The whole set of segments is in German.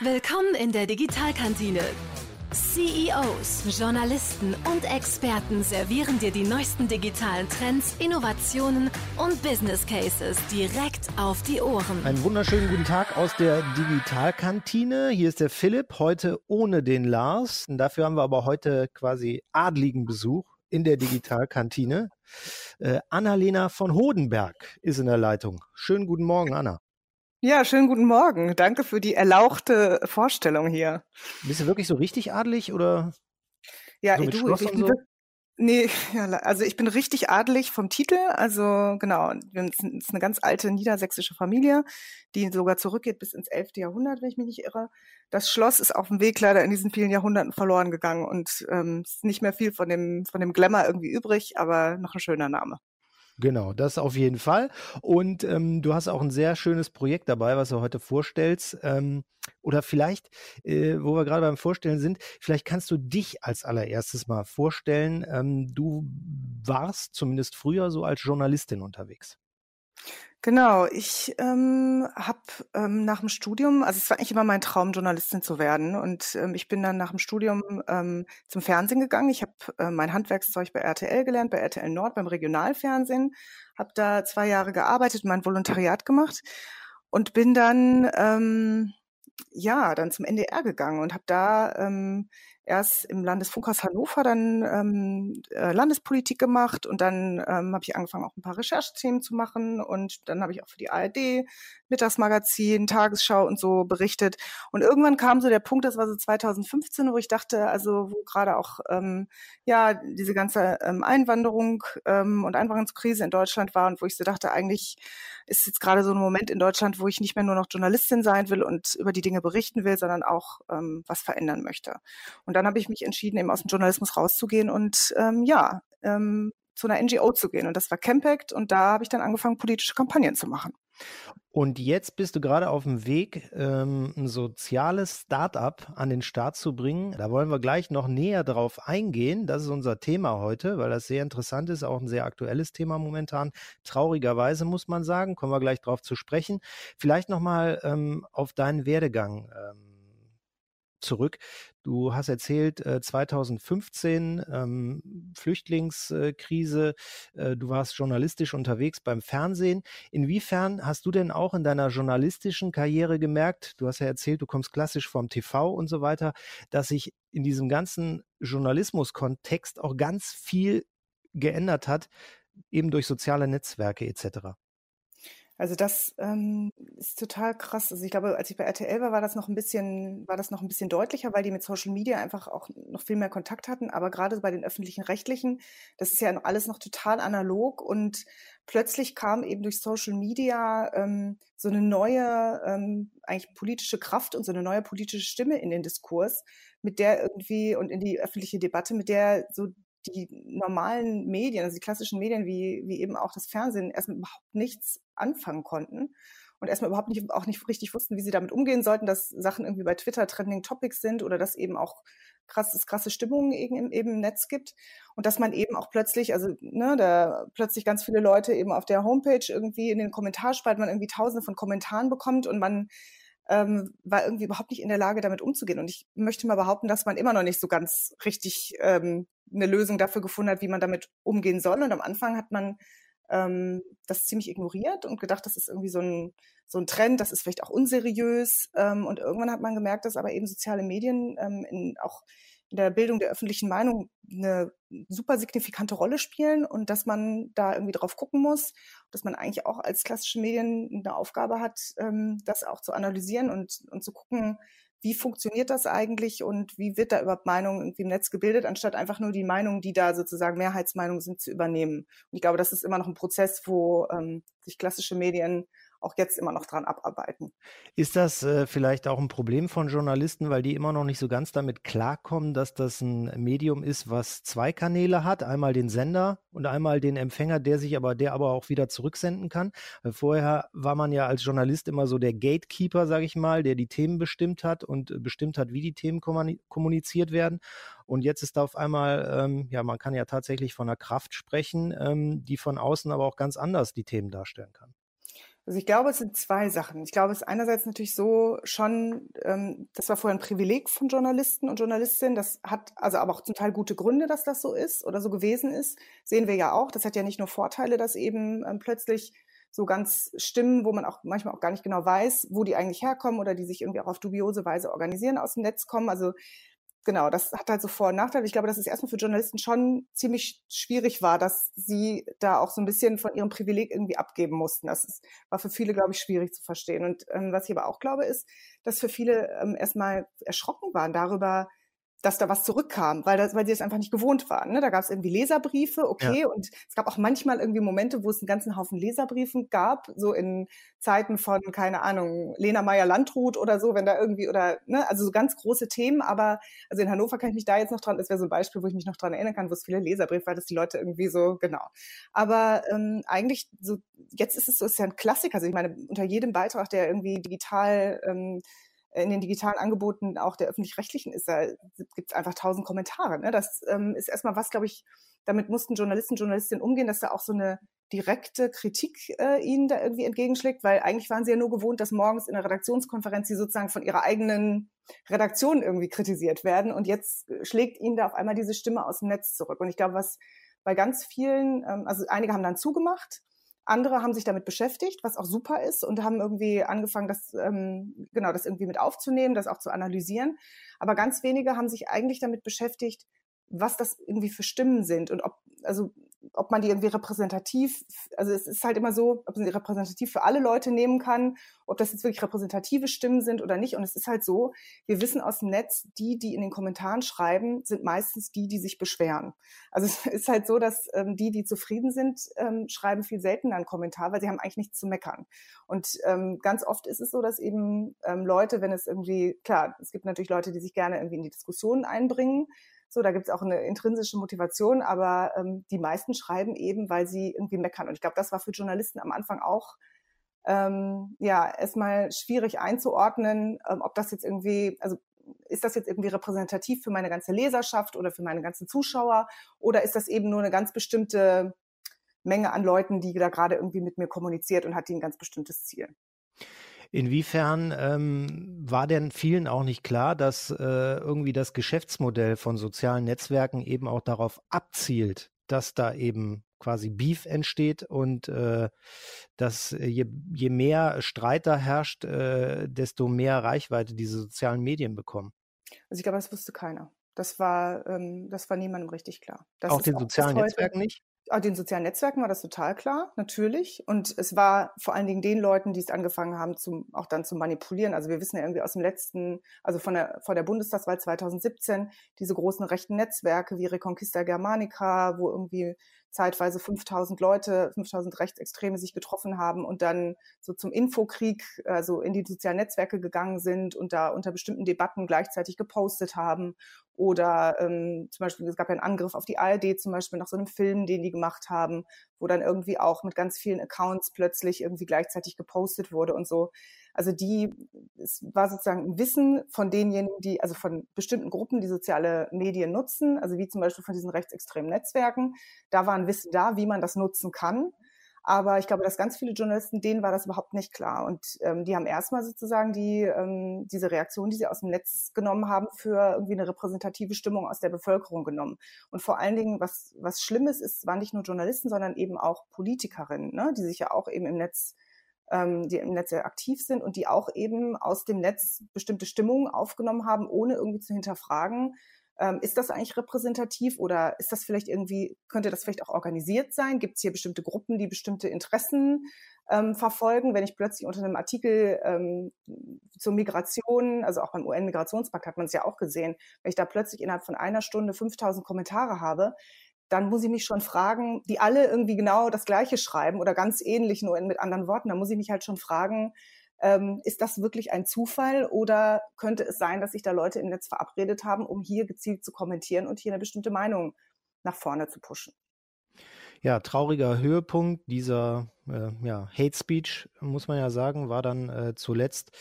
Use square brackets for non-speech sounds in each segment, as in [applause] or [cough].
Willkommen in der Digitalkantine. CEOs, Journalisten und Experten servieren dir die neuesten digitalen Trends, Innovationen und Business Cases direkt auf die Ohren. Einen wunderschönen guten Tag aus der Digitalkantine. Hier ist der Philipp, heute ohne den Lars. Und dafür haben wir aber heute quasi adligen Besuch in der Digitalkantine. Äh, Annalena von Hodenberg ist in der Leitung. Schönen guten Morgen, Anna. Ja, schönen guten Morgen. Danke für die erlauchte Vorstellung hier. Bist du wirklich so richtig adelig oder? Ja, so du, ich bin, so? Nee, [laughs] ja, also ich bin richtig adelig vom Titel. Also genau, es ist eine ganz alte niedersächsische Familie, die sogar zurückgeht bis ins 11. Jahrhundert, wenn ich mich nicht irre. Das Schloss ist auf dem Weg leider in diesen vielen Jahrhunderten verloren gegangen und ähm, ist nicht mehr viel von dem, von dem Glamour irgendwie übrig, aber noch ein schöner Name. Genau, das auf jeden Fall. Und ähm, du hast auch ein sehr schönes Projekt dabei, was du heute vorstellst. Ähm, oder vielleicht, äh, wo wir gerade beim Vorstellen sind, vielleicht kannst du dich als allererstes mal vorstellen. Ähm, du warst zumindest früher so als Journalistin unterwegs. Genau, ich ähm, habe ähm, nach dem Studium, also es war eigentlich immer mein Traum, Journalistin zu werden. Und ähm, ich bin dann nach dem Studium ähm, zum Fernsehen gegangen. Ich habe äh, mein Handwerkszeug bei RTL gelernt, bei RTL Nord, beim Regionalfernsehen. Habe da zwei Jahre gearbeitet, mein Volontariat gemacht und bin dann ähm, ja dann zum NDR gegangen und habe da ähm, erst im Landesfunkhaus Hannover dann ähm, äh, Landespolitik gemacht und dann ähm, habe ich angefangen, auch ein paar Recherchethemen zu machen und dann habe ich auch für die ARD, Mittagsmagazin, Tagesschau und so berichtet. Und irgendwann kam so der Punkt, das war so 2015, wo ich dachte, also wo gerade auch ähm, ja diese ganze ähm, Einwanderung ähm, und Einwanderungskrise in Deutschland war und wo ich so dachte, eigentlich ist jetzt gerade so ein Moment in Deutschland, wo ich nicht mehr nur noch Journalistin sein will und über die Dinge berichten will, sondern auch ähm, was verändern möchte. Und dann habe ich mich entschieden, eben aus dem Journalismus rauszugehen und ähm, ja, ähm, zu einer NGO zu gehen. Und das war Campact und da habe ich dann angefangen, politische Kampagnen zu machen. Und jetzt bist du gerade auf dem Weg, ähm, ein soziales Start-up an den Start zu bringen. Da wollen wir gleich noch näher drauf eingehen. Das ist unser Thema heute, weil das sehr interessant ist, auch ein sehr aktuelles Thema momentan. Traurigerweise muss man sagen, kommen wir gleich drauf zu sprechen. Vielleicht nochmal ähm, auf deinen Werdegang. Ähm, zurück. Du hast erzählt, 2015 äh, ähm, Flüchtlingskrise, äh, du warst journalistisch unterwegs beim Fernsehen. Inwiefern hast du denn auch in deiner journalistischen Karriere gemerkt, du hast ja erzählt, du kommst klassisch vom TV und so weiter, dass sich in diesem ganzen Journalismuskontext auch ganz viel geändert hat, eben durch soziale Netzwerke etc. Also das ähm, ist total krass. Also ich glaube, als ich bei RTL war, war das noch ein bisschen, war das noch ein bisschen deutlicher, weil die mit Social Media einfach auch noch viel mehr Kontakt hatten. Aber gerade bei den öffentlichen Rechtlichen, das ist ja alles noch total analog und plötzlich kam eben durch Social Media ähm, so eine neue, ähm, eigentlich politische Kraft und so eine neue politische Stimme in den Diskurs, mit der irgendwie und in die öffentliche Debatte, mit der so die normalen Medien, also die klassischen Medien wie, wie eben auch das Fernsehen, erstmal überhaupt nichts anfangen konnten und erstmal überhaupt nicht, auch nicht richtig wussten, wie sie damit umgehen sollten, dass Sachen irgendwie bei Twitter Trending Topics sind oder dass eben auch krasses, krasse Stimmungen eben, eben im Netz gibt und dass man eben auch plötzlich, also ne, da plötzlich ganz viele Leute eben auf der Homepage irgendwie in den Kommentarspalten man irgendwie tausende von Kommentaren bekommt und man ähm, war irgendwie überhaupt nicht in der Lage, damit umzugehen. Und ich möchte mal behaupten, dass man immer noch nicht so ganz richtig ähm, eine Lösung dafür gefunden hat, wie man damit umgehen soll. Und am Anfang hat man ähm, das ziemlich ignoriert und gedacht, das ist irgendwie so ein, so ein Trend, das ist vielleicht auch unseriös. Ähm, und irgendwann hat man gemerkt, dass aber eben soziale Medien ähm, in, auch der Bildung der öffentlichen Meinung eine super signifikante Rolle spielen und dass man da irgendwie drauf gucken muss, dass man eigentlich auch als klassische Medien eine Aufgabe hat, ähm, das auch zu analysieren und, und zu gucken, wie funktioniert das eigentlich und wie wird da überhaupt Meinung irgendwie im Netz gebildet, anstatt einfach nur die Meinungen, die da sozusagen Mehrheitsmeinungen sind, zu übernehmen. Und ich glaube, das ist immer noch ein Prozess, wo ähm, sich klassische Medien auch jetzt immer noch dran abarbeiten. Ist das äh, vielleicht auch ein Problem von Journalisten, weil die immer noch nicht so ganz damit klarkommen, dass das ein Medium ist, was zwei Kanäle hat, einmal den Sender und einmal den Empfänger, der sich aber, der aber auch wieder zurücksenden kann? Weil vorher war man ja als Journalist immer so der Gatekeeper, sage ich mal, der die Themen bestimmt hat und bestimmt hat, wie die Themen kommuniziert werden. Und jetzt ist da auf einmal, ähm, ja, man kann ja tatsächlich von einer Kraft sprechen, ähm, die von außen aber auch ganz anders die Themen darstellen kann. Also ich glaube, es sind zwei Sachen. Ich glaube, es ist einerseits natürlich so schon, ähm, das war vorher ein Privileg von Journalisten und Journalistinnen. Das hat also aber auch zum Teil gute Gründe, dass das so ist oder so gewesen ist. Sehen wir ja auch. Das hat ja nicht nur Vorteile, dass eben ähm, plötzlich so ganz Stimmen, wo man auch manchmal auch gar nicht genau weiß, wo die eigentlich herkommen oder die sich irgendwie auch auf dubiose Weise organisieren, aus dem Netz kommen. Also genau, das hat halt so Vor- und Nachteile. Ich glaube, dass es erstmal für Journalisten schon ziemlich schwierig war, dass sie da auch so ein bisschen von ihrem Privileg irgendwie abgeben mussten. Das ist, war für viele, glaube ich, schwierig zu verstehen. Und ähm, was ich aber auch glaube, ist, dass für viele ähm, erstmal erschrocken waren darüber, dass da was zurückkam, weil, das, weil sie es einfach nicht gewohnt waren. Ne? Da gab es irgendwie Leserbriefe, okay, ja. und es gab auch manchmal irgendwie Momente, wo es einen ganzen Haufen Leserbriefen gab, so in Zeiten von, keine Ahnung, Lena Meyer-Landrut oder so, wenn da irgendwie, oder, ne, also so ganz große Themen, aber, also in Hannover kann ich mich da jetzt noch dran, das wäre so ein Beispiel, wo ich mich noch dran erinnern kann, wo es viele Leserbriefe war, dass die Leute irgendwie so, genau. Aber ähm, eigentlich, so, jetzt ist es so, ist ja ein Klassiker, also ich meine, unter jedem Beitrag, der irgendwie digital ähm, in den digitalen Angeboten auch der öffentlich-rechtlichen ist, da gibt es einfach tausend Kommentare. Ne? Das ähm, ist erstmal was, glaube ich, damit mussten Journalisten, Journalistinnen umgehen, dass da auch so eine direkte Kritik äh, ihnen da irgendwie entgegenschlägt, weil eigentlich waren sie ja nur gewohnt, dass morgens in der Redaktionskonferenz sie sozusagen von ihrer eigenen Redaktion irgendwie kritisiert werden und jetzt schlägt ihnen da auf einmal diese Stimme aus dem Netz zurück. Und ich glaube, was bei ganz vielen, ähm, also einige haben dann zugemacht, andere haben sich damit beschäftigt, was auch super ist und haben irgendwie angefangen, das ähm, genau das irgendwie mit aufzunehmen, das auch zu analysieren. Aber ganz wenige haben sich eigentlich damit beschäftigt, was das irgendwie für Stimmen sind und ob also ob man die irgendwie repräsentativ, also es ist halt immer so, ob man sie repräsentativ für alle Leute nehmen kann, ob das jetzt wirklich repräsentative Stimmen sind oder nicht. Und es ist halt so, wir wissen aus dem Netz, die, die in den Kommentaren schreiben, sind meistens die, die sich beschweren. Also es ist halt so, dass ähm, die, die zufrieden sind, ähm, schreiben viel seltener einen Kommentar, weil sie haben eigentlich nichts zu meckern. Und ähm, ganz oft ist es so, dass eben ähm, Leute, wenn es irgendwie, klar, es gibt natürlich Leute, die sich gerne irgendwie in die Diskussion einbringen, so, da gibt es auch eine intrinsische Motivation, aber ähm, die meisten schreiben eben, weil sie irgendwie meckern. Und ich glaube, das war für Journalisten am Anfang auch ähm, ja erstmal schwierig einzuordnen, ähm, ob das jetzt irgendwie, also ist das jetzt irgendwie repräsentativ für meine ganze Leserschaft oder für meine ganzen Zuschauer oder ist das eben nur eine ganz bestimmte Menge an Leuten, die da gerade irgendwie mit mir kommuniziert und hat die ein ganz bestimmtes Ziel. Inwiefern ähm, war denn vielen auch nicht klar, dass äh, irgendwie das Geschäftsmodell von sozialen Netzwerken eben auch darauf abzielt, dass da eben quasi Beef entsteht und äh, dass je, je mehr Streit da herrscht, äh, desto mehr Reichweite diese sozialen Medien bekommen? Also ich glaube, das wusste keiner. Das war, ähm, das war niemandem richtig klar. Das auch den sozialen Netzwerken nicht? Ah, den sozialen Netzwerken war das total klar, natürlich. Und es war vor allen Dingen den Leuten, die es angefangen haben, zum, auch dann zu manipulieren. Also wir wissen ja irgendwie aus dem letzten, also von der, vor der Bundestagswahl 2017, diese großen rechten Netzwerke wie Reconquista Germanica, wo irgendwie zeitweise 5000 Leute, 5000 Rechtsextreme sich getroffen haben und dann so zum Infokrieg, also in die sozialen Netzwerke gegangen sind und da unter bestimmten Debatten gleichzeitig gepostet haben. Oder ähm, zum Beispiel, es gab ja einen Angriff auf die ARD zum Beispiel nach so einem Film, den die gemacht haben, wo dann irgendwie auch mit ganz vielen Accounts plötzlich irgendwie gleichzeitig gepostet wurde und so. Also die, es war sozusagen ein Wissen von denjenigen, die, also von bestimmten Gruppen, die soziale Medien nutzen, also wie zum Beispiel von diesen rechtsextremen Netzwerken. Da war ein Wissen da, wie man das nutzen kann. Aber ich glaube, dass ganz viele Journalisten, denen war das überhaupt nicht klar. Und ähm, die haben erstmal sozusagen die, ähm, diese Reaktion, die sie aus dem Netz genommen haben, für irgendwie eine repräsentative Stimmung aus der Bevölkerung genommen. Und vor allen Dingen, was, was Schlimmes ist, waren nicht nur Journalisten, sondern eben auch Politikerinnen, ne, die sich ja auch eben im Netz ähm, die im Netz sehr aktiv sind und die auch eben aus dem Netz bestimmte Stimmungen aufgenommen haben, ohne irgendwie zu hinterfragen, ähm, ist das eigentlich repräsentativ oder ist das vielleicht irgendwie, könnte das vielleicht auch organisiert sein? Gibt es hier bestimmte Gruppen, die bestimmte Interessen ähm, verfolgen? Wenn ich plötzlich unter einem Artikel ähm, zur Migration, also auch beim UN-Migrationspakt hat man es ja auch gesehen, wenn ich da plötzlich innerhalb von einer Stunde 5000 Kommentare habe, dann muss ich mich schon fragen, die alle irgendwie genau das Gleiche schreiben oder ganz ähnlich, nur mit anderen Worten, dann muss ich mich halt schon fragen, ähm, ist das wirklich ein Zufall oder könnte es sein, dass sich da Leute im Netz verabredet haben, um hier gezielt zu kommentieren und hier eine bestimmte Meinung nach vorne zu pushen? Ja, trauriger Höhepunkt dieser äh, ja, Hate Speech, muss man ja sagen, war dann äh, zuletzt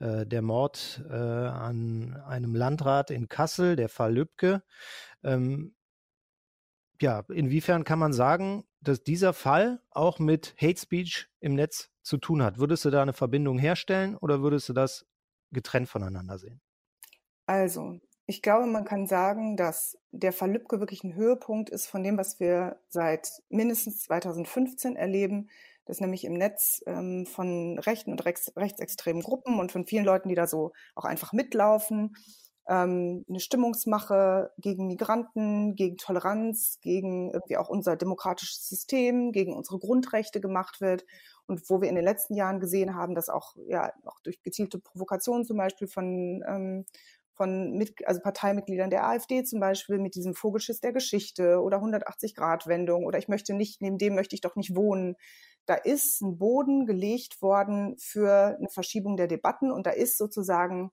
äh, der Mord äh, an einem Landrat in Kassel, der Fall Lübcke. Ähm, ja, inwiefern kann man sagen, dass dieser Fall auch mit Hate Speech im Netz zu tun hat? Würdest du da eine Verbindung herstellen oder würdest du das getrennt voneinander sehen? Also, ich glaube, man kann sagen, dass der Fall Lübcke wirklich ein Höhepunkt ist von dem, was wir seit mindestens 2015 erleben, dass nämlich im Netz ähm, von rechten und rechts, rechtsextremen Gruppen und von vielen Leuten, die da so auch einfach mitlaufen, ähm, eine Stimmungsmache gegen Migranten, gegen Toleranz, gegen irgendwie auch unser demokratisches System, gegen unsere Grundrechte gemacht wird. Und wo wir in den letzten Jahren gesehen haben, dass auch, ja, auch durch gezielte Provokationen zum Beispiel von, ähm, von mit, also Parteimitgliedern der AfD zum Beispiel mit diesem Vogelschiss der Geschichte oder 180-Grad-Wendung oder ich möchte nicht, neben dem möchte ich doch nicht wohnen. Da ist ein Boden gelegt worden für eine Verschiebung der Debatten und da ist sozusagen,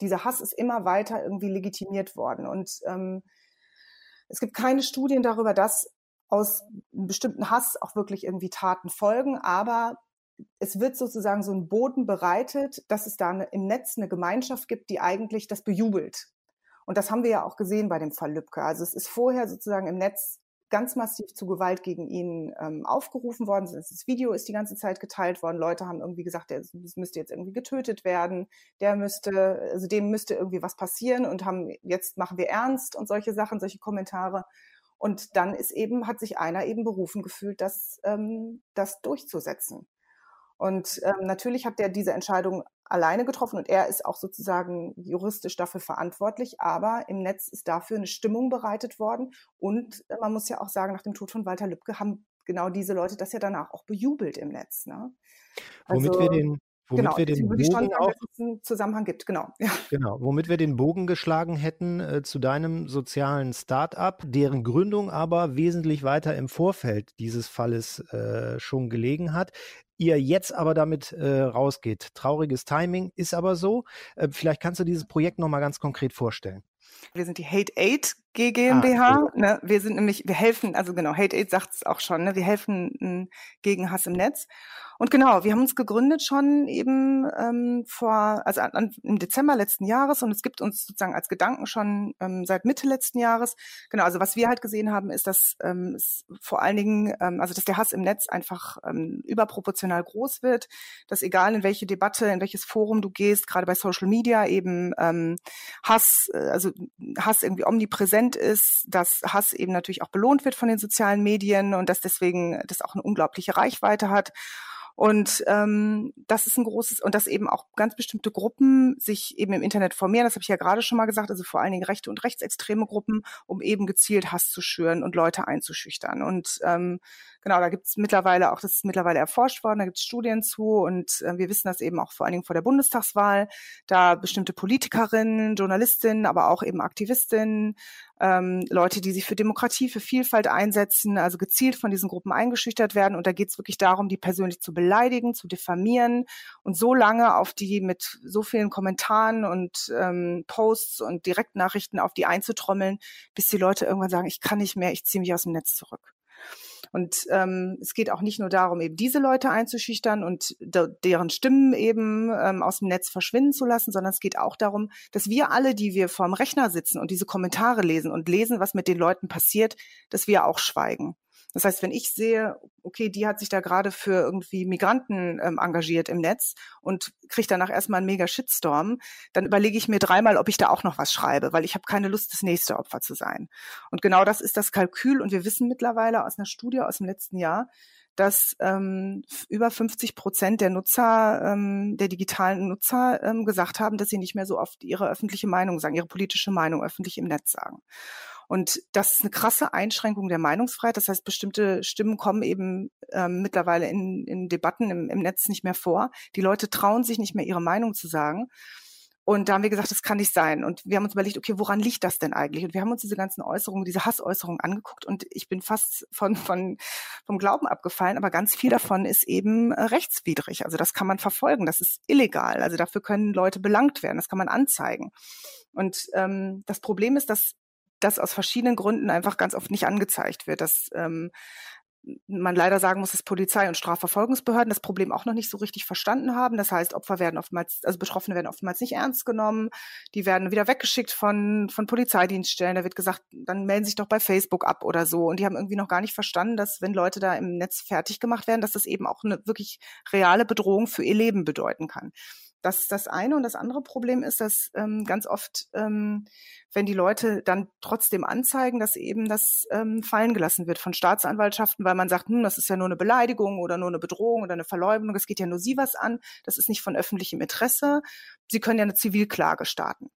dieser Hass ist immer weiter irgendwie legitimiert worden. Und ähm, es gibt keine Studien darüber, dass aus einem bestimmten Hass auch wirklich irgendwie Taten folgen, aber es wird sozusagen so ein Boden bereitet, dass es da eine, im Netz eine Gemeinschaft gibt, die eigentlich das bejubelt. Und das haben wir ja auch gesehen bei dem Fall Lübcke. Also es ist vorher sozusagen im Netz ganz massiv zu Gewalt gegen ihn ähm, aufgerufen worden. Das Video ist die ganze Zeit geteilt worden. Leute haben irgendwie gesagt, der müsste jetzt irgendwie getötet werden. Der müsste, also dem müsste irgendwie was passieren und haben jetzt machen wir ernst und solche Sachen, solche Kommentare. Und dann ist eben, hat sich einer eben berufen gefühlt, das, ähm, das durchzusetzen. Und ähm, natürlich hat er diese Entscheidung alleine getroffen und er ist auch sozusagen juristisch dafür verantwortlich, aber im Netz ist dafür eine Stimmung bereitet worden und äh, man muss ja auch sagen, nach dem Tod von Walter Lübcke haben genau diese Leute das ja danach auch bejubelt im Netz. Ne? Also, Womit wir den Womit genau, wir den Bogen auch, einen Zusammenhang gibt, genau. [laughs] Ja. Genau, womit wir den Bogen geschlagen hätten äh, zu deinem sozialen Start-up, deren Gründung aber wesentlich weiter im Vorfeld dieses Falles äh, schon gelegen hat ihr jetzt aber damit äh, rausgeht. Trauriges Timing ist aber so. Äh, vielleicht kannst du dieses Projekt nochmal ganz konkret vorstellen. Wir sind die Hate Aid GmbH. Ah, okay. ne? Wir sind nämlich, wir helfen, also genau, Hate Aid sagt es auch schon, ne? wir helfen m, gegen Hass im Netz. Und genau, wir haben uns gegründet schon eben ähm, vor, also an, an, im Dezember letzten Jahres und es gibt uns sozusagen als Gedanken schon ähm, seit Mitte letzten Jahres. Genau, also was wir halt gesehen haben, ist, dass ähm, es vor allen Dingen, ähm, also dass der Hass im Netz einfach ähm, überproportional groß wird, dass egal in welche Debatte, in welches Forum du gehst, gerade bei Social Media eben ähm, Hass, äh, also Hass irgendwie omnipräsent ist, dass Hass eben natürlich auch belohnt wird von den sozialen Medien und dass deswegen das auch eine unglaubliche Reichweite hat. Und ähm, das ist ein großes, und dass eben auch ganz bestimmte Gruppen sich eben im Internet formieren, das habe ich ja gerade schon mal gesagt, also vor allen Dingen rechte und rechtsextreme Gruppen, um eben gezielt Hass zu schüren und Leute einzuschüchtern. Und ähm, genau, da gibt es mittlerweile auch, das ist mittlerweile erforscht worden, da gibt es Studien zu und äh, wir wissen das eben auch vor allen Dingen vor der Bundestagswahl, da bestimmte Politikerinnen, Journalistinnen, aber auch eben Aktivistinnen ähm, Leute, die sich für Demokratie, für Vielfalt einsetzen, also gezielt von diesen Gruppen eingeschüchtert werden. Und da geht es wirklich darum, die persönlich zu beleidigen, zu diffamieren und so lange auf die mit so vielen Kommentaren und ähm, Posts und Direktnachrichten auf die einzutrommeln, bis die Leute irgendwann sagen, ich kann nicht mehr, ich ziehe mich aus dem Netz zurück. Und ähm, es geht auch nicht nur darum, eben diese Leute einzuschüchtern und de deren Stimmen eben ähm, aus dem Netz verschwinden zu lassen, sondern es geht auch darum, dass wir alle, die wir vorm Rechner sitzen und diese Kommentare lesen und lesen, was mit den Leuten passiert, dass wir auch schweigen. Das heißt, wenn ich sehe, okay, die hat sich da gerade für irgendwie Migranten ähm, engagiert im Netz und kriegt danach erstmal einen mega Shitstorm, dann überlege ich mir dreimal, ob ich da auch noch was schreibe, weil ich habe keine Lust, das nächste Opfer zu sein. Und genau das ist das Kalkül. Und wir wissen mittlerweile aus einer Studie aus dem letzten Jahr, dass ähm, über 50 Prozent der Nutzer, ähm, der digitalen Nutzer ähm, gesagt haben, dass sie nicht mehr so oft ihre öffentliche Meinung sagen, ihre politische Meinung öffentlich im Netz sagen. Und das ist eine krasse Einschränkung der Meinungsfreiheit. Das heißt, bestimmte Stimmen kommen eben ähm, mittlerweile in, in Debatten im, im Netz nicht mehr vor. Die Leute trauen sich nicht mehr, ihre Meinung zu sagen. Und da haben wir gesagt, das kann nicht sein. Und wir haben uns überlegt, okay, woran liegt das denn eigentlich? Und wir haben uns diese ganzen Äußerungen, diese Hassäußerungen angeguckt und ich bin fast von, von, vom Glauben abgefallen, aber ganz viel davon ist eben äh, rechtswidrig. Also das kann man verfolgen, das ist illegal. Also dafür können Leute belangt werden, das kann man anzeigen. Und ähm, das Problem ist, dass das aus verschiedenen Gründen einfach ganz oft nicht angezeigt wird. Dass ähm, man leider sagen muss, dass Polizei und Strafverfolgungsbehörden das Problem auch noch nicht so richtig verstanden haben. Das heißt, Opfer werden oftmals, also Betroffene werden oftmals nicht ernst genommen. Die werden wieder weggeschickt von, von Polizeidienststellen. Da wird gesagt, dann melden sich doch bei Facebook ab oder so. Und die haben irgendwie noch gar nicht verstanden, dass wenn Leute da im Netz fertig gemacht werden, dass das eben auch eine wirklich reale Bedrohung für ihr Leben bedeuten kann. Das ist das eine. Und das andere Problem ist, dass ähm, ganz oft, ähm, wenn die Leute dann trotzdem anzeigen, dass eben das ähm, fallen gelassen wird von Staatsanwaltschaften, weil man sagt, hm, das ist ja nur eine Beleidigung oder nur eine Bedrohung oder eine Verleumdung, es geht ja nur sie was an, das ist nicht von öffentlichem Interesse. Sie können ja eine Zivilklage starten.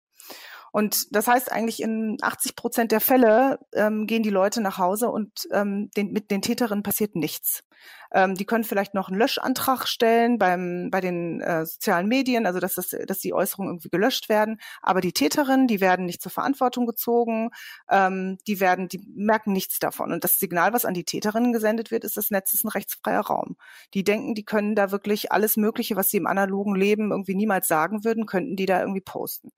Und das heißt eigentlich in 80 Prozent der Fälle ähm, gehen die Leute nach Hause und ähm, den, mit den Täterinnen passiert nichts. Ähm, die können vielleicht noch einen Löschantrag stellen beim, bei den äh, sozialen Medien, also dass, das, dass die Äußerungen irgendwie gelöscht werden. Aber die Täterinnen, die werden nicht zur Verantwortung gezogen, ähm, die werden, die merken nichts davon. Und das Signal, was an die Täterinnen gesendet wird, ist, das Netz ist ein rechtsfreier Raum. Die denken, die können da wirklich alles Mögliche, was sie im analogen Leben irgendwie niemals sagen würden, könnten die da irgendwie posten.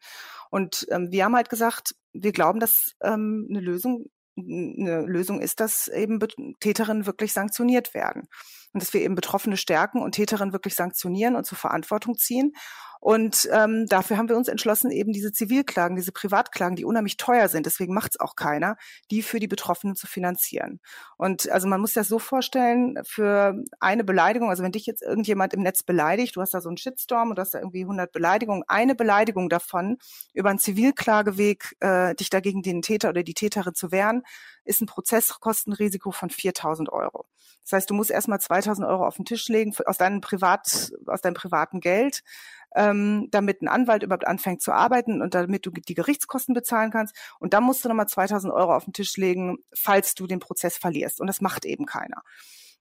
Und ähm, wir haben halt gesagt, wir glauben, dass ähm, eine Lösung eine Lösung ist, dass eben Täterinnen wirklich sanktioniert werden und dass wir eben Betroffene stärken und Täterinnen wirklich sanktionieren und zur Verantwortung ziehen. Und ähm, dafür haben wir uns entschlossen, eben diese Zivilklagen, diese Privatklagen, die unheimlich teuer sind, deswegen macht es auch keiner, die für die Betroffenen zu finanzieren. Und also man muss das so vorstellen, für eine Beleidigung, also wenn dich jetzt irgendjemand im Netz beleidigt, du hast da so einen Shitstorm und hast da irgendwie 100 Beleidigungen, eine Beleidigung davon über einen Zivilklageweg, äh, dich dagegen den Täter oder die Täterin zu wehren, ist ein Prozesskostenrisiko von 4000 Euro. Das heißt, du musst erstmal 2000 Euro auf den Tisch legen aus deinem Privat, aus deinem privaten Geld ähm, damit ein Anwalt überhaupt anfängt zu arbeiten und damit du die Gerichtskosten bezahlen kannst. Und dann musst du nochmal 2000 Euro auf den Tisch legen, falls du den Prozess verlierst. Und das macht eben keiner.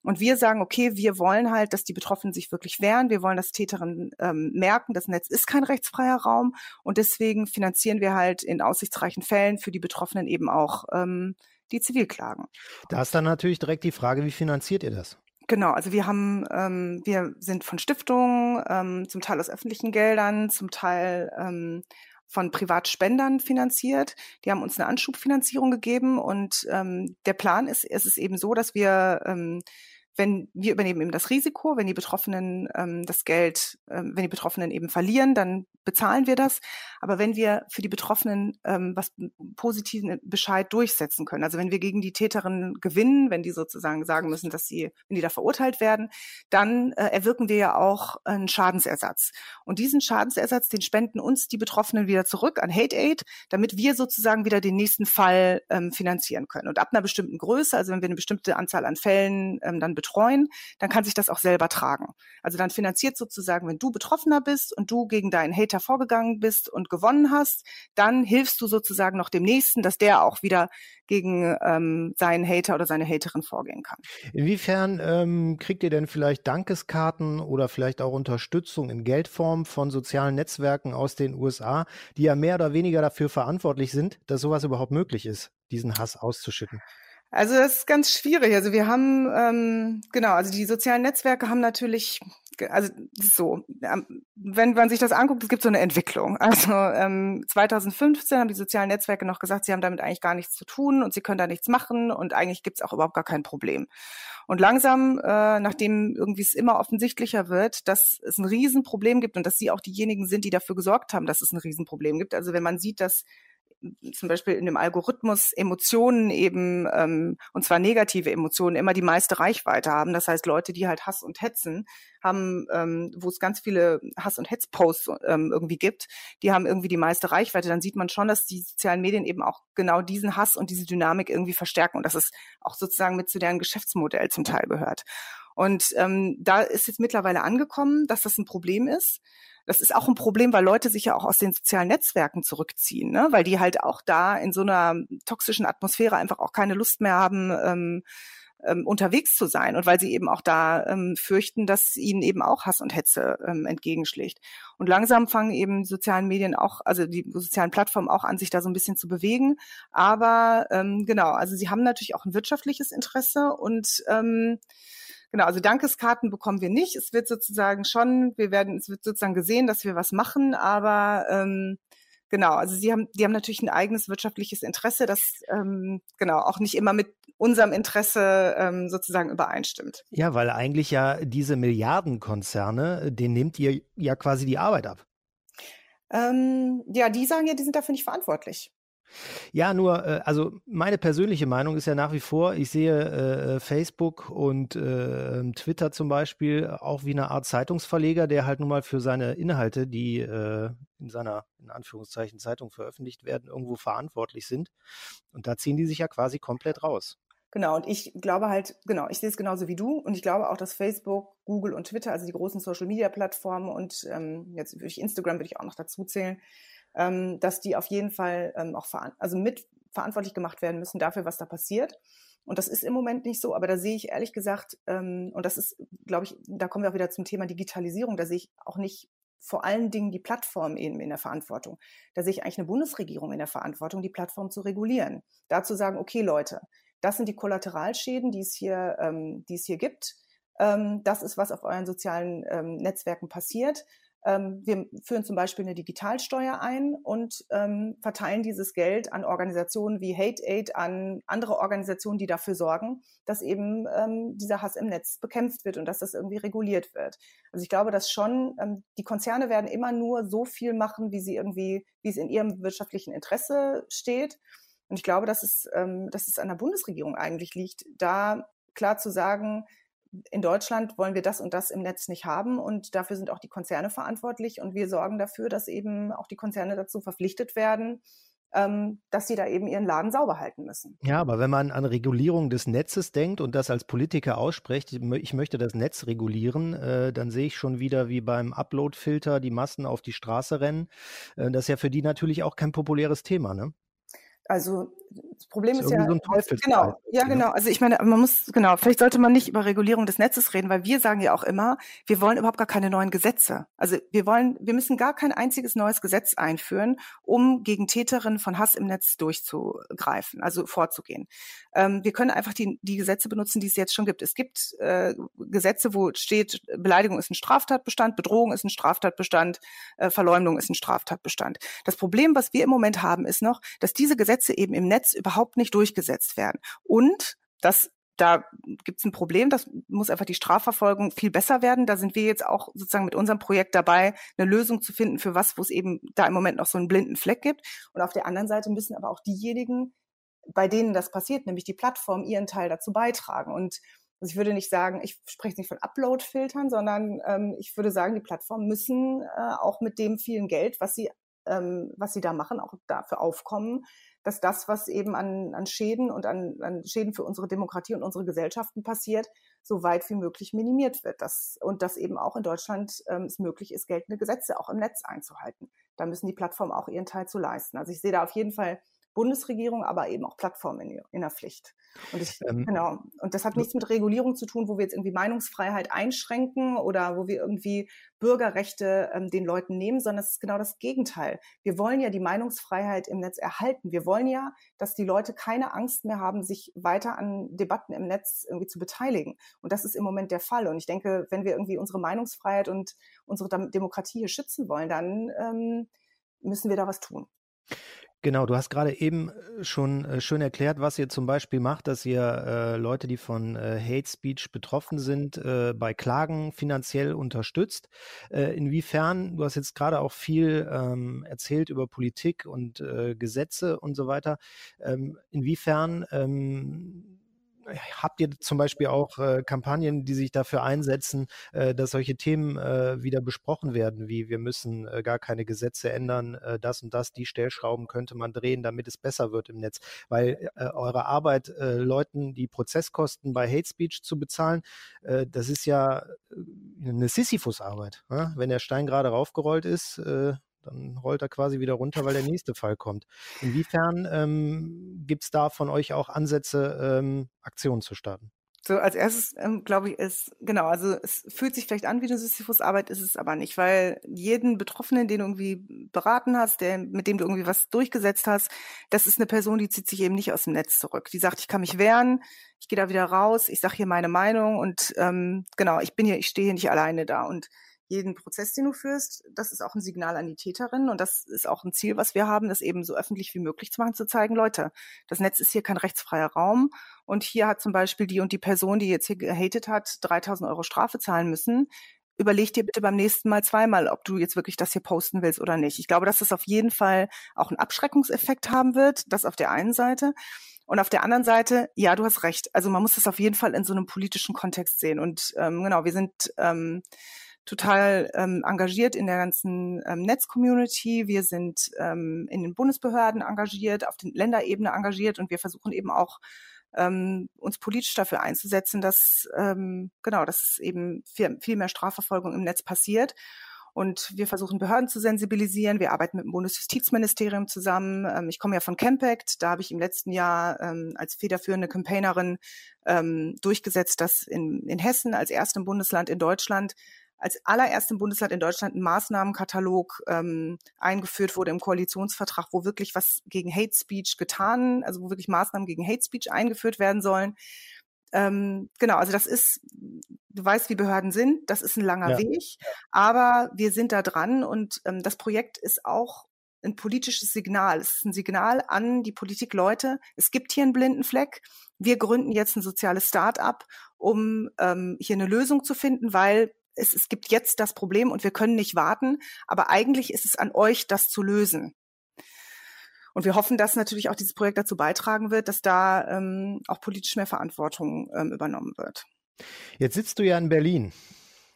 Und wir sagen, okay, wir wollen halt, dass die Betroffenen sich wirklich wehren. Wir wollen, dass Täterinnen ähm, merken, das Netz ist kein rechtsfreier Raum. Und deswegen finanzieren wir halt in aussichtsreichen Fällen für die Betroffenen eben auch ähm, die Zivilklagen. Da ist dann natürlich direkt die Frage, wie finanziert ihr das? Genau, also wir haben, ähm, wir sind von Stiftungen, ähm, zum Teil aus öffentlichen Geldern, zum Teil ähm, von Privatspendern finanziert. Die haben uns eine Anschubfinanzierung gegeben und ähm, der Plan ist, es ist eben so, dass wir ähm, wenn wir übernehmen eben das Risiko, wenn die Betroffenen ähm, das Geld, ähm, wenn die Betroffenen eben verlieren, dann bezahlen wir das. Aber wenn wir für die Betroffenen ähm, was positiven Bescheid durchsetzen können, also wenn wir gegen die Täterin gewinnen, wenn die sozusagen sagen müssen, dass sie, wenn die da verurteilt werden, dann äh, erwirken wir ja auch einen Schadensersatz. Und diesen Schadensersatz, den spenden uns die Betroffenen wieder zurück an Hate Aid, damit wir sozusagen wieder den nächsten Fall ähm, finanzieren können. Und ab einer bestimmten Größe, also wenn wir eine bestimmte Anzahl an Fällen ähm, dann betreuen, dann kann sich das auch selber tragen. Also dann finanziert sozusagen, wenn du Betroffener bist und du gegen deinen Hater vorgegangen bist und gewonnen hast, dann hilfst du sozusagen noch dem Nächsten, dass der auch wieder gegen ähm, seinen Hater oder seine Haterin vorgehen kann. Inwiefern ähm, kriegt ihr denn vielleicht Dankeskarten oder vielleicht auch Unterstützung in Geldform von sozialen Netzwerken aus den USA, die ja mehr oder weniger dafür verantwortlich sind, dass sowas überhaupt möglich ist, diesen Hass auszuschütten? Also das ist ganz schwierig. Also wir haben, ähm, genau, also die sozialen Netzwerke haben natürlich, also so, ähm, wenn man sich das anguckt, es gibt so eine Entwicklung. Also ähm, 2015 haben die sozialen Netzwerke noch gesagt, sie haben damit eigentlich gar nichts zu tun und sie können da nichts machen und eigentlich gibt's auch überhaupt gar kein Problem. Und langsam, äh, nachdem irgendwie es immer offensichtlicher wird, dass es ein Riesenproblem gibt und dass sie auch diejenigen sind, die dafür gesorgt haben, dass es ein Riesenproblem gibt. Also wenn man sieht, dass zum Beispiel in dem Algorithmus Emotionen eben, ähm, und zwar negative Emotionen, immer die meiste Reichweite haben. Das heißt, Leute, die halt Hass und Hetzen haben, ähm, wo es ganz viele Hass- und Hetzposts ähm, irgendwie gibt, die haben irgendwie die meiste Reichweite. Dann sieht man schon, dass die sozialen Medien eben auch genau diesen Hass und diese Dynamik irgendwie verstärken und dass es auch sozusagen mit zu deren Geschäftsmodell zum Teil gehört. Und ähm, da ist jetzt mittlerweile angekommen, dass das ein Problem ist. Das ist auch ein Problem, weil Leute sich ja auch aus den sozialen Netzwerken zurückziehen, ne? weil die halt auch da in so einer toxischen Atmosphäre einfach auch keine Lust mehr haben, ähm, ähm, unterwegs zu sein und weil sie eben auch da ähm, fürchten, dass ihnen eben auch Hass und Hetze ähm, entgegenschlägt. Und langsam fangen eben sozialen Medien auch, also die sozialen Plattformen auch an, sich da so ein bisschen zu bewegen. Aber ähm, genau, also sie haben natürlich auch ein wirtschaftliches Interesse und ähm, Genau, also Dankeskarten bekommen wir nicht. Es wird sozusagen schon, wir werden, es wird sozusagen gesehen, dass wir was machen, aber ähm, Genau, also sie haben, die haben natürlich ein eigenes wirtschaftliches Interesse, das ähm, genau auch nicht immer mit unserem Interesse ähm, sozusagen übereinstimmt. Ja, weil eigentlich ja diese Milliardenkonzerne, denen nehmt ihr ja quasi die Arbeit ab. Ähm, ja, die sagen ja, die sind dafür nicht verantwortlich. Ja, nur, äh, also meine persönliche Meinung ist ja nach wie vor, ich sehe äh, Facebook und äh, Twitter zum Beispiel auch wie eine Art Zeitungsverleger, der halt nun mal für seine Inhalte, die äh, in seiner, in Anführungszeichen, Zeitung veröffentlicht werden, irgendwo verantwortlich sind. Und da ziehen die sich ja quasi komplett raus. Genau, und ich glaube halt, genau, ich sehe es genauso wie du und ich glaube auch, dass Facebook, Google und Twitter, also die großen Social-Media-Plattformen und ähm, jetzt würde ich Instagram würde ich auch noch dazu zählen, ähm, dass die auf jeden Fall ähm, auch also mit verantwortlich gemacht werden müssen dafür, was da passiert. Und das ist im Moment nicht so, aber da sehe ich ehrlich gesagt, ähm, und das ist, glaube ich, da kommen wir auch wieder zum Thema Digitalisierung, da sehe ich auch nicht vor allen Dingen die Plattform eben in der Verantwortung. Da sehe ich eigentlich eine Bundesregierung in der Verantwortung, die Plattform zu regulieren. Da zu sagen, okay Leute, das sind die Kollateralschäden, die es hier, ähm, die es hier gibt. Ähm, das ist, was auf euren sozialen ähm, Netzwerken passiert. Ähm, wir führen zum Beispiel eine Digitalsteuer ein und ähm, verteilen dieses Geld an Organisationen wie Hate Aid, an andere Organisationen, die dafür sorgen, dass eben ähm, dieser Hass im Netz bekämpft wird und dass das irgendwie reguliert wird. Also ich glaube, dass schon ähm, die Konzerne werden immer nur so viel machen, wie sie irgendwie, wie es in ihrem wirtschaftlichen Interesse steht. Und ich glaube, dass es, ähm, dass es an der Bundesregierung eigentlich liegt, da klar zu sagen, in Deutschland wollen wir das und das im Netz nicht haben und dafür sind auch die Konzerne verantwortlich und wir sorgen dafür, dass eben auch die Konzerne dazu verpflichtet werden, ähm, dass sie da eben ihren Laden sauber halten müssen. Ja, aber wenn man an Regulierung des Netzes denkt und das als Politiker ausspricht, ich möchte das Netz regulieren, äh, dann sehe ich schon wieder wie beim Upload-Filter die Massen auf die Straße rennen. Äh, das ist ja für die natürlich auch kein populäres Thema, ne? Also das Problem ist, ist ja, so genau, ja genau. Also ich meine, man muss genau. Vielleicht sollte man nicht über Regulierung des Netzes reden, weil wir sagen ja auch immer, wir wollen überhaupt gar keine neuen Gesetze. Also wir wollen, wir müssen gar kein einziges neues Gesetz einführen, um gegen Täterinnen von Hass im Netz durchzugreifen, also vorzugehen. Ähm, wir können einfach die, die Gesetze benutzen, die es jetzt schon gibt. Es gibt äh, Gesetze, wo steht, Beleidigung ist ein Straftatbestand, Bedrohung ist ein Straftatbestand, äh, Verleumdung ist ein Straftatbestand. Das Problem, was wir im Moment haben, ist noch, dass diese Gesetze eben im Netz Netz überhaupt nicht durchgesetzt werden. Und das da gibt es ein Problem, das muss einfach die Strafverfolgung viel besser werden. Da sind wir jetzt auch sozusagen mit unserem Projekt dabei, eine Lösung zu finden für was, wo es eben da im Moment noch so einen blinden Fleck gibt. Und auf der anderen Seite müssen aber auch diejenigen, bei denen das passiert, nämlich die Plattform, ihren Teil dazu beitragen. Und also ich würde nicht sagen, ich spreche nicht von Upload-Filtern, sondern ähm, ich würde sagen, die Plattformen müssen äh, auch mit dem vielen Geld, was sie, ähm, was sie da machen, auch dafür aufkommen, dass das, was eben an, an Schäden und an, an Schäden für unsere Demokratie und unsere Gesellschaften passiert, so weit wie möglich minimiert wird. Das, und dass eben auch in Deutschland ähm, es möglich ist, geltende Gesetze auch im Netz einzuhalten. Da müssen die Plattformen auch ihren Teil zu leisten. Also ich sehe da auf jeden Fall Bundesregierung, aber eben auch Plattformen in, in der Pflicht. Und ich, ähm, genau. Und das hat nichts mit Regulierung zu tun, wo wir jetzt irgendwie Meinungsfreiheit einschränken oder wo wir irgendwie Bürgerrechte ähm, den Leuten nehmen, sondern es ist genau das Gegenteil. Wir wollen ja die Meinungsfreiheit im Netz erhalten. Wir wollen ja, dass die Leute keine Angst mehr haben, sich weiter an Debatten im Netz irgendwie zu beteiligen. Und das ist im Moment der Fall. Und ich denke, wenn wir irgendwie unsere Meinungsfreiheit und unsere Demokratie hier schützen wollen, dann ähm, müssen wir da was tun. Genau, du hast gerade eben äh, schon äh, schön erklärt, was ihr zum Beispiel macht, dass ihr äh, Leute, die von äh, Hate Speech betroffen sind, äh, bei Klagen finanziell unterstützt. Inwiefern, du hast jetzt gerade auch viel ähm, erzählt über Politik und Gesetze und so weiter, ähm, inwiefern ähm, habt ihr zum Beispiel auch äh, Kampagnen, die sich dafür einsetzen, äh, dass solche Themen äh, wieder besprochen werden, wie wir müssen äh, gar keine Gesetze ändern, äh, das und das, die Stellschrauben könnte man drehen, damit es besser wird im Netz. Weil äh, eure Arbeit, Leuten die Prozesskosten bei Hate Speech zu bezahlen, das ist ja eine Sisyphus-Arbeit. Ne? Wenn der Stein gerade raufgerollt ist, dann rollt er quasi wieder runter, weil der nächste Fall kommt. Inwiefern ähm, gibt es da von euch auch Ansätze, ähm, Aktionen zu starten? So, als erstes, ähm, glaube ich, ist, genau, also es fühlt sich vielleicht an wie eine Sisyphus-Arbeit, ist es aber nicht, weil jeden Betroffenen, den du irgendwie beraten hast, der, mit dem du irgendwie was durchgesetzt hast, das ist eine Person, die zieht sich eben nicht aus dem Netz zurück. Die sagt, ich kann mich wehren, ich gehe da wieder raus, ich sage hier meine Meinung und ähm, genau, ich bin hier, ich stehe hier nicht alleine da. Und jeden Prozess, den du führst. Das ist auch ein Signal an die Täterin und das ist auch ein Ziel, was wir haben, das eben so öffentlich wie möglich zu machen, zu zeigen, Leute, das Netz ist hier kein rechtsfreier Raum und hier hat zum Beispiel die und die Person, die jetzt hier gehatet hat, 3000 Euro Strafe zahlen müssen überleg dir bitte beim nächsten Mal zweimal, ob du jetzt wirklich das hier posten willst oder nicht. Ich glaube, dass das auf jeden Fall auch einen Abschreckungseffekt haben wird, das auf der einen Seite. Und auf der anderen Seite, ja, du hast recht. Also man muss das auf jeden Fall in so einem politischen Kontext sehen. Und ähm, genau, wir sind ähm, total ähm, engagiert in der ganzen ähm, Netz-Community. Wir sind ähm, in den Bundesbehörden engagiert, auf den Länderebene engagiert und wir versuchen eben auch ähm, uns politisch dafür einzusetzen, dass ähm, genau, dass eben viel, viel mehr Strafverfolgung im Netz passiert. Und wir versuchen Behörden zu sensibilisieren. Wir arbeiten mit dem Bundesjustizministerium zusammen. Ähm, ich komme ja von Campact. Da habe ich im letzten Jahr ähm, als federführende Campaignerin ähm, durchgesetzt, dass in, in Hessen als erstem Bundesland in Deutschland als allererstem Bundesland in Deutschland ein Maßnahmenkatalog ähm, eingeführt wurde im Koalitionsvertrag, wo wirklich was gegen Hate Speech getan, also wo wirklich Maßnahmen gegen Hate Speech eingeführt werden sollen. Ähm, genau, also das ist, du weißt, wie Behörden sind, das ist ein langer ja. Weg, aber wir sind da dran und ähm, das Projekt ist auch ein politisches Signal. Es ist ein Signal an die Politik, Leute, es gibt hier einen blinden Fleck. Wir gründen jetzt ein soziales Start-up, um ähm, hier eine Lösung zu finden, weil es, es gibt jetzt das Problem und wir können nicht warten. Aber eigentlich ist es an euch, das zu lösen. Und wir hoffen, dass natürlich auch dieses Projekt dazu beitragen wird, dass da ähm, auch politisch mehr Verantwortung ähm, übernommen wird. Jetzt sitzt du ja in Berlin.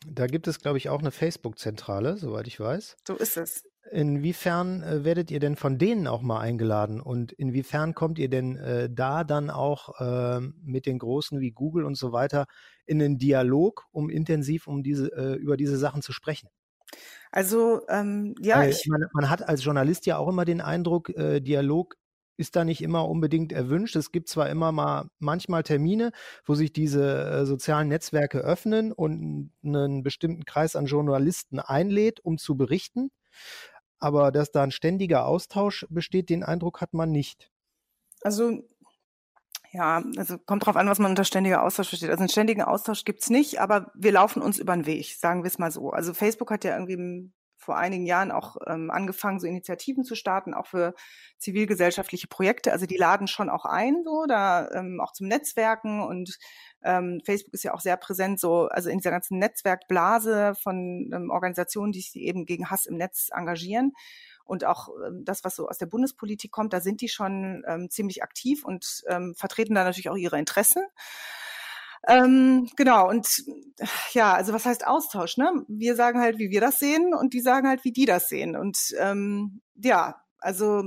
Da gibt es, glaube ich, auch eine Facebook-Zentrale, soweit ich weiß. So ist es. Inwiefern äh, werdet ihr denn von denen auch mal eingeladen und inwiefern kommt ihr denn äh, da dann auch äh, mit den Großen wie Google und so weiter in den Dialog, um intensiv um diese, äh, über diese Sachen zu sprechen? Also ähm, ja, ich, ich meine, man hat als Journalist ja auch immer den Eindruck, äh, Dialog ist da nicht immer unbedingt erwünscht. Es gibt zwar immer mal manchmal Termine, wo sich diese äh, sozialen Netzwerke öffnen und einen bestimmten Kreis an Journalisten einlädt, um zu berichten, aber dass da ein ständiger Austausch besteht, den Eindruck hat man nicht. Also ja, also kommt drauf an, was man unter ständiger Austausch versteht. Also einen ständigen Austausch gibt's nicht, aber wir laufen uns über den Weg, sagen wir es mal so. Also Facebook hat ja irgendwie vor einigen Jahren auch ähm, angefangen, so Initiativen zu starten, auch für zivilgesellschaftliche Projekte. Also die laden schon auch ein, so da ähm, auch zum Netzwerken und ähm, Facebook ist ja auch sehr präsent, so also in dieser ganzen Netzwerkblase von ähm, Organisationen, die sich eben gegen Hass im Netz engagieren und auch ähm, das, was so aus der Bundespolitik kommt, da sind die schon ähm, ziemlich aktiv und ähm, vertreten da natürlich auch ihre Interessen. Ähm, genau, und ja, also was heißt Austausch? Ne? Wir sagen halt, wie wir das sehen und die sagen halt, wie die das sehen. Und ähm, ja, also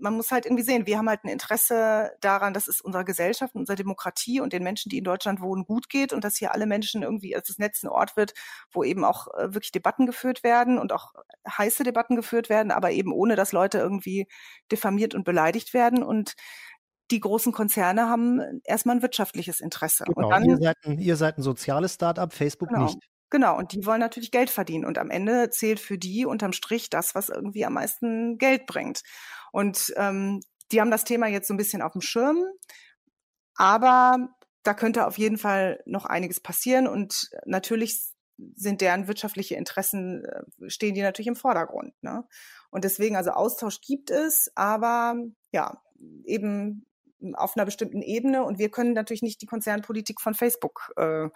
man muss halt irgendwie sehen, wir haben halt ein Interesse daran, dass es unserer Gesellschaft, unserer Demokratie und den Menschen, die in Deutschland wohnen, gut geht und dass hier alle Menschen irgendwie, als das Netz ein Ort wird, wo eben auch äh, wirklich Debatten geführt werden und auch heiße Debatten geführt werden, aber eben ohne, dass Leute irgendwie diffamiert und beleidigt werden. Und die großen Konzerne haben erstmal ein wirtschaftliches Interesse. Genau. Und dann, ihr, seid ein, ihr seid ein soziales Startup, Facebook genau. nicht. Genau, und die wollen natürlich Geld verdienen. Und am Ende zählt für die unterm Strich das, was irgendwie am meisten Geld bringt. Und ähm, die haben das Thema jetzt so ein bisschen auf dem Schirm, aber da könnte auf jeden Fall noch einiges passieren. Und natürlich sind deren wirtschaftliche Interessen, äh, stehen die natürlich im Vordergrund. Ne? Und deswegen, also Austausch gibt es, aber ja, eben auf einer bestimmten Ebene. Und wir können natürlich nicht die Konzernpolitik von Facebook äh,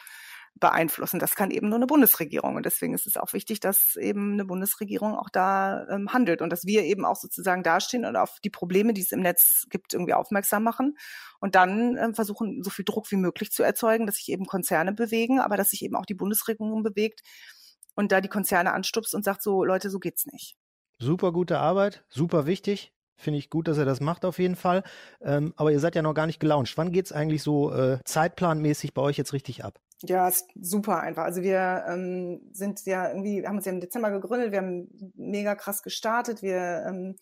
beeinflussen. Das kann eben nur eine Bundesregierung. Und deswegen ist es auch wichtig, dass eben eine Bundesregierung auch da ähm, handelt und dass wir eben auch sozusagen dastehen und auf die Probleme, die es im Netz gibt, irgendwie aufmerksam machen und dann ähm, versuchen, so viel Druck wie möglich zu erzeugen, dass sich eben Konzerne bewegen, aber dass sich eben auch die Bundesregierung bewegt und da die Konzerne anstupst und sagt so, Leute, so geht's nicht. Super gute Arbeit, super wichtig. Finde ich gut, dass er das macht auf jeden Fall. Ähm, aber ihr seid ja noch gar nicht gelauncht. Wann geht es eigentlich so äh, zeitplanmäßig bei euch jetzt richtig ab? Ja, ist super einfach. Also wir ähm, sind ja irgendwie, haben uns ja im Dezember gegründet, wir haben mega krass gestartet, wir ähm,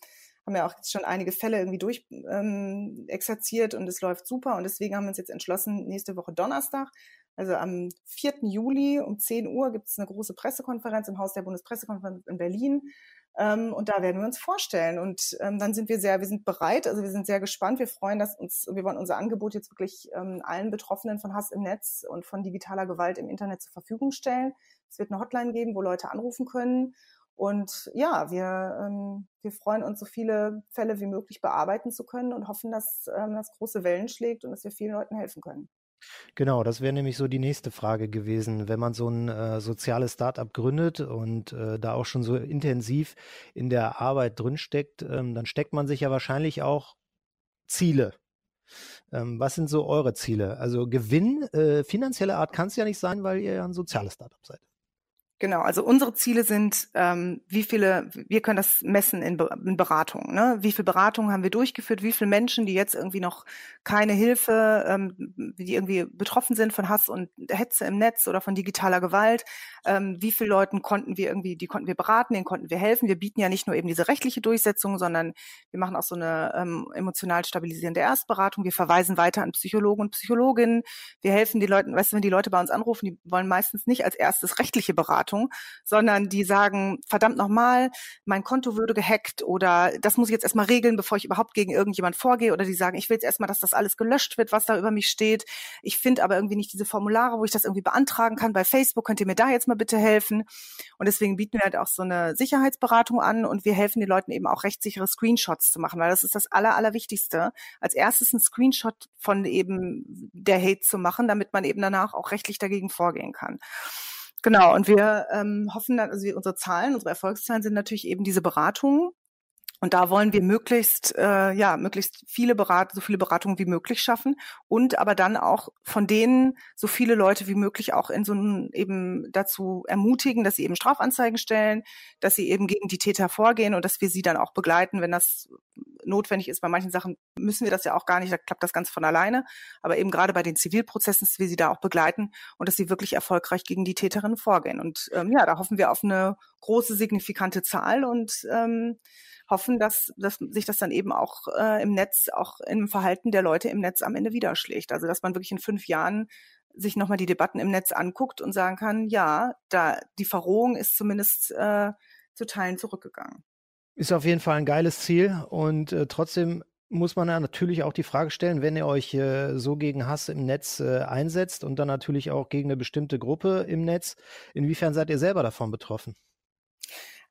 haben ja auch jetzt schon einige Fälle irgendwie durch ähm, exerziert und es läuft super und deswegen haben wir uns jetzt entschlossen, nächste Woche Donnerstag, also am 4. Juli um 10 Uhr gibt es eine große Pressekonferenz im Haus der Bundespressekonferenz in Berlin ähm, und da werden wir uns vorstellen. Und ähm, dann sind wir sehr, wir sind bereit, also wir sind sehr gespannt. Wir freuen, dass uns, wir wollen unser Angebot jetzt wirklich ähm, allen Betroffenen von Hass im Netz und von digitaler Gewalt im Internet zur Verfügung stellen. Es wird eine Hotline geben, wo Leute anrufen können. Und ja, wir, ähm, wir freuen uns, so viele Fälle wie möglich bearbeiten zu können und hoffen, dass ähm, das große Wellen schlägt und dass wir vielen Leuten helfen können. Genau, das wäre nämlich so die nächste Frage gewesen. Wenn man so ein äh, soziales Startup gründet und äh, da auch schon so intensiv in der Arbeit drinsteckt, ähm, dann steckt man sich ja wahrscheinlich auch Ziele. Ähm, was sind so eure Ziele? Also Gewinn, äh, finanzielle Art kann es ja nicht sein, weil ihr ja ein soziales Startup seid. Genau, also unsere Ziele sind, ähm, wie viele, wir können das messen in, Be in Beratung. Ne? Wie viele Beratungen haben wir durchgeführt? Wie viele Menschen, die jetzt irgendwie noch keine Hilfe, ähm, die irgendwie betroffen sind von Hass und Hetze im Netz oder von digitaler Gewalt, ähm, wie viele Leuten konnten wir irgendwie, die konnten wir beraten, denen konnten wir helfen. Wir bieten ja nicht nur eben diese rechtliche Durchsetzung, sondern wir machen auch so eine ähm, emotional stabilisierende Erstberatung. Wir verweisen weiter an Psychologen und Psychologinnen. Wir helfen die Leuten, weißt du, wenn die Leute bei uns anrufen, die wollen meistens nicht als erstes rechtliche Beratung Beratung, sondern die sagen, verdammt nochmal, mein Konto würde gehackt oder das muss ich jetzt erstmal regeln, bevor ich überhaupt gegen irgendjemand vorgehe oder die sagen, ich will jetzt erstmal, dass das alles gelöscht wird, was da über mich steht. Ich finde aber irgendwie nicht diese Formulare, wo ich das irgendwie beantragen kann bei Facebook. Könnt ihr mir da jetzt mal bitte helfen? Und deswegen bieten wir halt auch so eine Sicherheitsberatung an und wir helfen den Leuten eben auch rechtssichere Screenshots zu machen, weil das ist das Aller, Allerwichtigste. Als erstes ein Screenshot von eben der Hate zu machen, damit man eben danach auch rechtlich dagegen vorgehen kann. Genau, und wir ähm, hoffen dann, also unsere Zahlen, unsere Erfolgszahlen sind natürlich eben diese Beratungen. Und da wollen wir möglichst, äh, ja, möglichst viele Berat so viele Beratungen wie möglich schaffen und aber dann auch von denen so viele Leute wie möglich auch in so ein, eben dazu ermutigen, dass sie eben Strafanzeigen stellen, dass sie eben gegen die Täter vorgehen und dass wir sie dann auch begleiten, wenn das notwendig ist. Bei manchen Sachen müssen wir das ja auch gar nicht, da klappt das ganz von alleine. Aber eben gerade bei den Zivilprozessen, dass wir sie da auch begleiten und dass sie wirklich erfolgreich gegen die Täterinnen vorgehen. Und ähm, ja, da hoffen wir auf eine große, signifikante Zahl und ähm, hoffen, dass, dass sich das dann eben auch äh, im Netz, auch im Verhalten der Leute im Netz am Ende widerschlägt. Also dass man wirklich in fünf Jahren sich nochmal die Debatten im Netz anguckt und sagen kann, ja, da die Verrohung ist zumindest äh, zu Teilen zurückgegangen. Ist auf jeden Fall ein geiles Ziel und äh, trotzdem muss man ja natürlich auch die Frage stellen, wenn ihr euch äh, so gegen Hass im Netz äh, einsetzt und dann natürlich auch gegen eine bestimmte Gruppe im Netz, inwiefern seid ihr selber davon betroffen?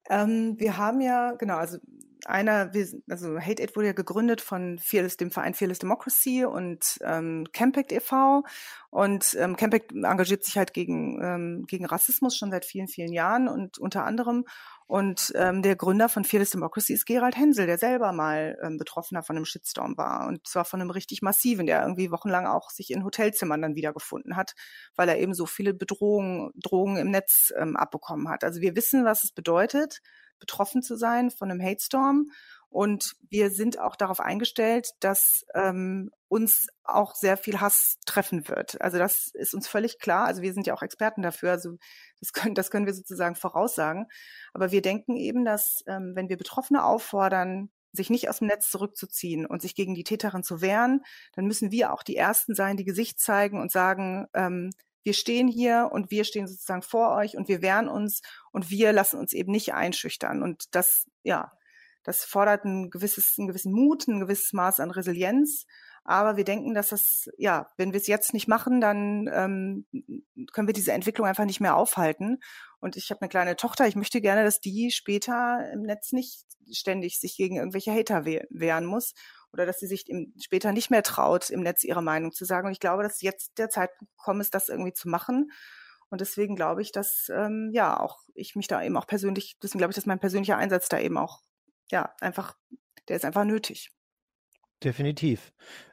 Ähm, wir haben ja, genau, also einer, also Hate Aid wurde ja gegründet von Fearless, dem Verein Fearless Democracy und ähm, Campact e.V. Und ähm, Campact engagiert sich halt gegen, ähm, gegen Rassismus schon seit vielen, vielen Jahren und unter anderem. Und ähm, der Gründer von Fearless Democracy ist Gerald Hensel, der selber mal ähm, Betroffener von einem Shitstorm war. Und zwar von einem richtig massiven, der irgendwie wochenlang auch sich in Hotelzimmern dann wiedergefunden hat, weil er eben so viele Bedrohungen, Drogen im Netz ähm, abbekommen hat. Also wir wissen, was es bedeutet, betroffen zu sein von einem Hate Storm. Und wir sind auch darauf eingestellt, dass ähm, uns auch sehr viel Hass treffen wird. Also das ist uns völlig klar. Also wir sind ja auch Experten dafür. Also das können, das können wir sozusagen voraussagen. Aber wir denken eben, dass ähm, wenn wir Betroffene auffordern, sich nicht aus dem Netz zurückzuziehen und sich gegen die Täterin zu wehren, dann müssen wir auch die Ersten sein, die Gesicht zeigen und sagen, ähm, wir stehen hier und wir stehen sozusagen vor euch und wir wehren uns und wir lassen uns eben nicht einschüchtern. Und das, ja, das fordert ein gewisses, einen gewissen Mut, ein gewisses Maß an Resilienz. Aber wir denken, dass das, ja, wenn wir es jetzt nicht machen, dann ähm, können wir diese Entwicklung einfach nicht mehr aufhalten. Und ich habe eine kleine Tochter, ich möchte gerne, dass die später im Netz nicht ständig sich gegen irgendwelche Hater wehren muss oder dass sie sich später nicht mehr traut, im Netz ihre Meinung zu sagen. Und ich glaube, dass jetzt der Zeitpunkt gekommen ist, das irgendwie zu machen. Und deswegen glaube ich, dass ähm, ja auch ich mich da eben auch persönlich, deswegen glaube ich, dass mein persönlicher Einsatz da eben auch ja einfach, der ist einfach nötig. Definitiv.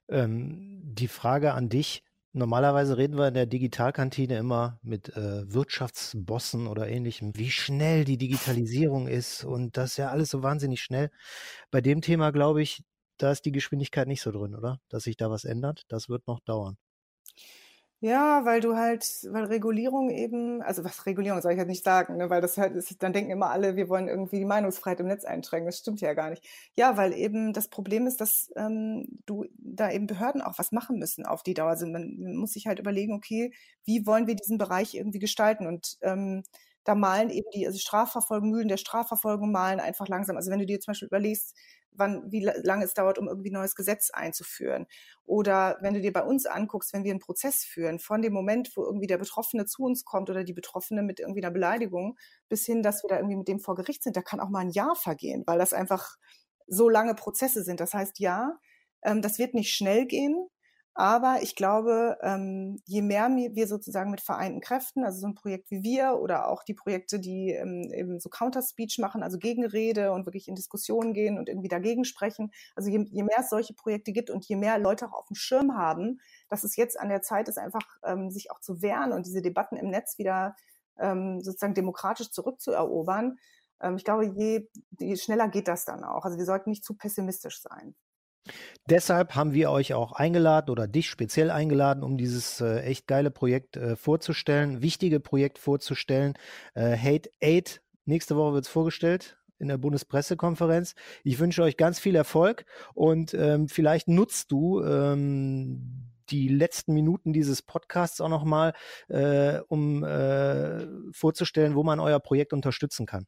Ähm, die Frage an dich. Normalerweise reden wir in der Digitalkantine immer mit äh, Wirtschaftsbossen oder ähnlichem, wie schnell die Digitalisierung ist und das ist ja alles so wahnsinnig schnell. Bei dem Thema glaube ich, da ist die Geschwindigkeit nicht so drin, oder? Dass sich da was ändert, das wird noch dauern. Ja, weil du halt, weil Regulierung eben, also was Regulierung soll ich halt nicht sagen, ne, weil das halt ist, dann denken immer alle, wir wollen irgendwie die Meinungsfreiheit im Netz einschränken. Das stimmt ja gar nicht. Ja, weil eben das Problem ist, dass ähm, du da eben Behörden auch was machen müssen auf die Dauer. Also man muss sich halt überlegen, okay, wie wollen wir diesen Bereich irgendwie gestalten? Und ähm, da malen eben die also Strafverfolgung, Mühlen der Strafverfolgung malen einfach langsam. Also wenn du dir zum Beispiel überlegst, wann, wie lange es dauert, um irgendwie neues Gesetz einzuführen. Oder wenn du dir bei uns anguckst, wenn wir einen Prozess führen, von dem Moment, wo irgendwie der Betroffene zu uns kommt oder die Betroffene mit irgendwie einer Beleidigung, bis hin, dass wir da irgendwie mit dem vor Gericht sind, da kann auch mal ein Jahr vergehen, weil das einfach so lange Prozesse sind. Das heißt, ja, ähm, das wird nicht schnell gehen, aber ich glaube, ähm, je mehr wir sozusagen mit vereinten Kräften, also so ein Projekt wie wir oder auch die Projekte, die ähm, eben so Counter-Speech machen, also Gegenrede und wirklich in Diskussionen gehen und irgendwie dagegen sprechen, also je, je mehr es solche Projekte gibt und je mehr Leute auch auf dem Schirm haben, dass es jetzt an der Zeit ist, einfach ähm, sich auch zu wehren und diese Debatten im Netz wieder ähm, sozusagen demokratisch zurückzuerobern. Ähm, ich glaube, je, je schneller geht das dann auch. Also wir sollten nicht zu pessimistisch sein. Deshalb haben wir euch auch eingeladen oder dich speziell eingeladen, um dieses äh, echt geile Projekt äh, vorzustellen, wichtige Projekt vorzustellen. Äh, Hate Aid, nächste Woche wird es vorgestellt in der Bundespressekonferenz. Ich wünsche euch ganz viel Erfolg und ähm, vielleicht nutzt du ähm, die letzten Minuten dieses Podcasts auch nochmal, äh, um äh, vorzustellen, wo man euer Projekt unterstützen kann.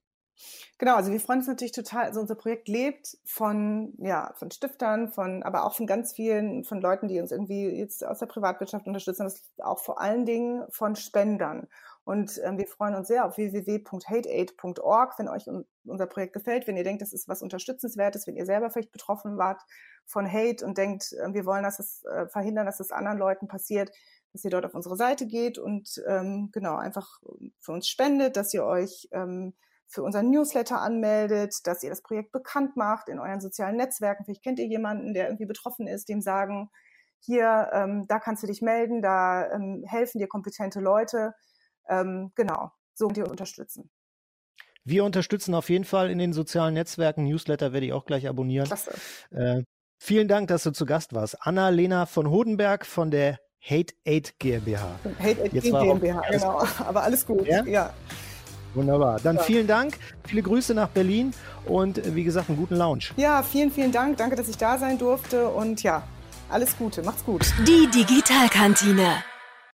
Genau, also wir freuen uns natürlich total. Also unser Projekt lebt von, ja, von Stiftern, von, aber auch von ganz vielen, von Leuten, die uns irgendwie jetzt aus der Privatwirtschaft unterstützen. Das auch vor allen Dingen von Spendern. Und ähm, wir freuen uns sehr auf www.hateaid.org, wenn euch unser Projekt gefällt, wenn ihr denkt, das ist was Unterstützenswertes, wenn ihr selber vielleicht betroffen wart von Hate und denkt, äh, wir wollen, dass es äh, verhindern, dass es anderen Leuten passiert, dass ihr dort auf unsere Seite geht und ähm, genau einfach für uns spendet, dass ihr euch ähm, für unseren Newsletter anmeldet, dass ihr das Projekt bekannt macht in euren sozialen Netzwerken. Vielleicht kennt ihr jemanden, der irgendwie betroffen ist, dem sagen, hier, ähm, da kannst du dich melden, da ähm, helfen dir kompetente Leute. Ähm, genau, so und ihr unterstützen. Wir unterstützen auf jeden Fall in den sozialen Netzwerken. Newsletter werde ich auch gleich abonnieren. Klasse. Äh, vielen Dank, dass du zu Gast warst. Anna-Lena von Hodenberg von der Hate Aid GmbH. Hate Aid GmbH, genau. Aber alles gut. Ja? ja. Wunderbar. Dann ja. vielen Dank, viele Grüße nach Berlin und äh, wie gesagt, einen guten Lounge. Ja, vielen, vielen Dank. Danke, dass ich da sein durfte und ja, alles Gute. Macht's gut. Die Digitalkantine.